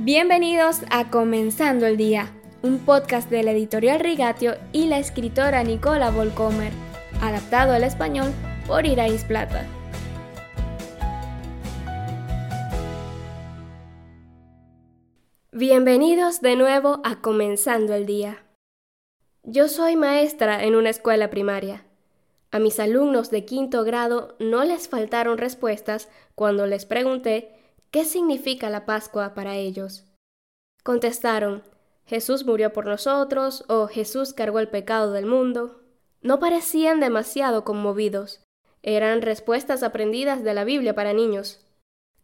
Bienvenidos a Comenzando el Día, un podcast de la editorial Rigatio y la escritora Nicola Volcomer, adaptado al español por Irais Plata. Bienvenidos de nuevo a Comenzando el Día. Yo soy maestra en una escuela primaria. A mis alumnos de quinto grado no les faltaron respuestas cuando les pregunté ¿Qué significa la Pascua para ellos? Contestaron, Jesús murió por nosotros o Jesús cargó el pecado del mundo. No parecían demasiado conmovidos. Eran respuestas aprendidas de la Biblia para niños.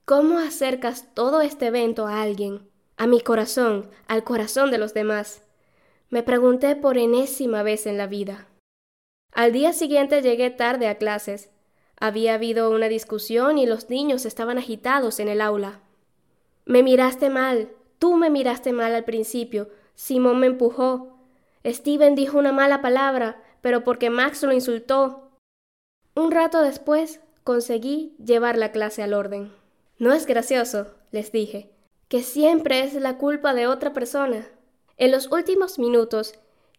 ¿Cómo acercas todo este evento a alguien? A mi corazón, al corazón de los demás. Me pregunté por enésima vez en la vida. Al día siguiente llegué tarde a clases había habido una discusión y los niños estaban agitados en el aula. Me miraste mal, tú me miraste mal al principio, Simón me empujó, Steven dijo una mala palabra, pero porque Max lo insultó. Un rato después conseguí llevar la clase al orden. No es gracioso, les dije, que siempre es la culpa de otra persona. En los últimos minutos,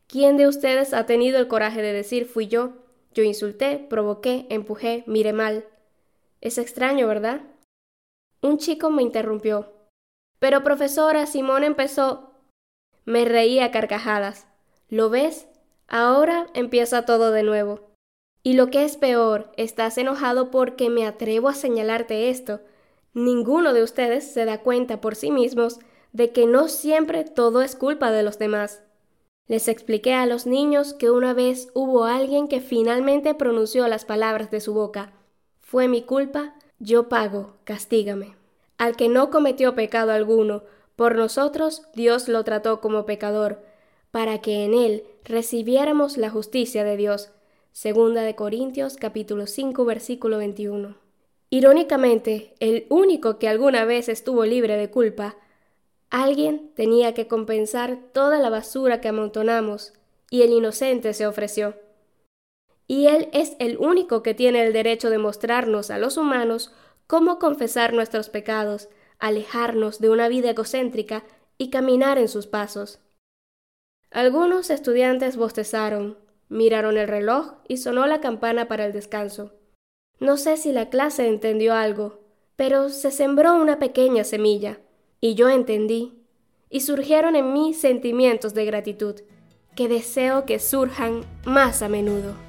¿quién de ustedes ha tenido el coraje de decir fui yo? Yo insulté, provoqué, empujé, miré mal. Es extraño, ¿verdad? Un chico me interrumpió. Pero profesora, Simón empezó. Me reí a carcajadas. ¿Lo ves? Ahora empieza todo de nuevo. Y lo que es peor, estás enojado porque me atrevo a señalarte esto. Ninguno de ustedes se da cuenta por sí mismos de que no siempre todo es culpa de los demás. Les expliqué a los niños que una vez hubo alguien que finalmente pronunció las palabras de su boca. Fue mi culpa, yo pago, castígame. Al que no cometió pecado alguno, por nosotros Dios lo trató como pecador, para que en él recibiéramos la justicia de Dios. Segunda de Corintios capítulo 5 versículo 21. Irónicamente, el único que alguna vez estuvo libre de culpa Alguien tenía que compensar toda la basura que amontonamos, y el inocente se ofreció. Y Él es el único que tiene el derecho de mostrarnos a los humanos cómo confesar nuestros pecados, alejarnos de una vida egocéntrica y caminar en sus pasos. Algunos estudiantes bostezaron, miraron el reloj y sonó la campana para el descanso. No sé si la clase entendió algo, pero se sembró una pequeña semilla. Y yo entendí, y surgieron en mí sentimientos de gratitud, que deseo que surjan más a menudo.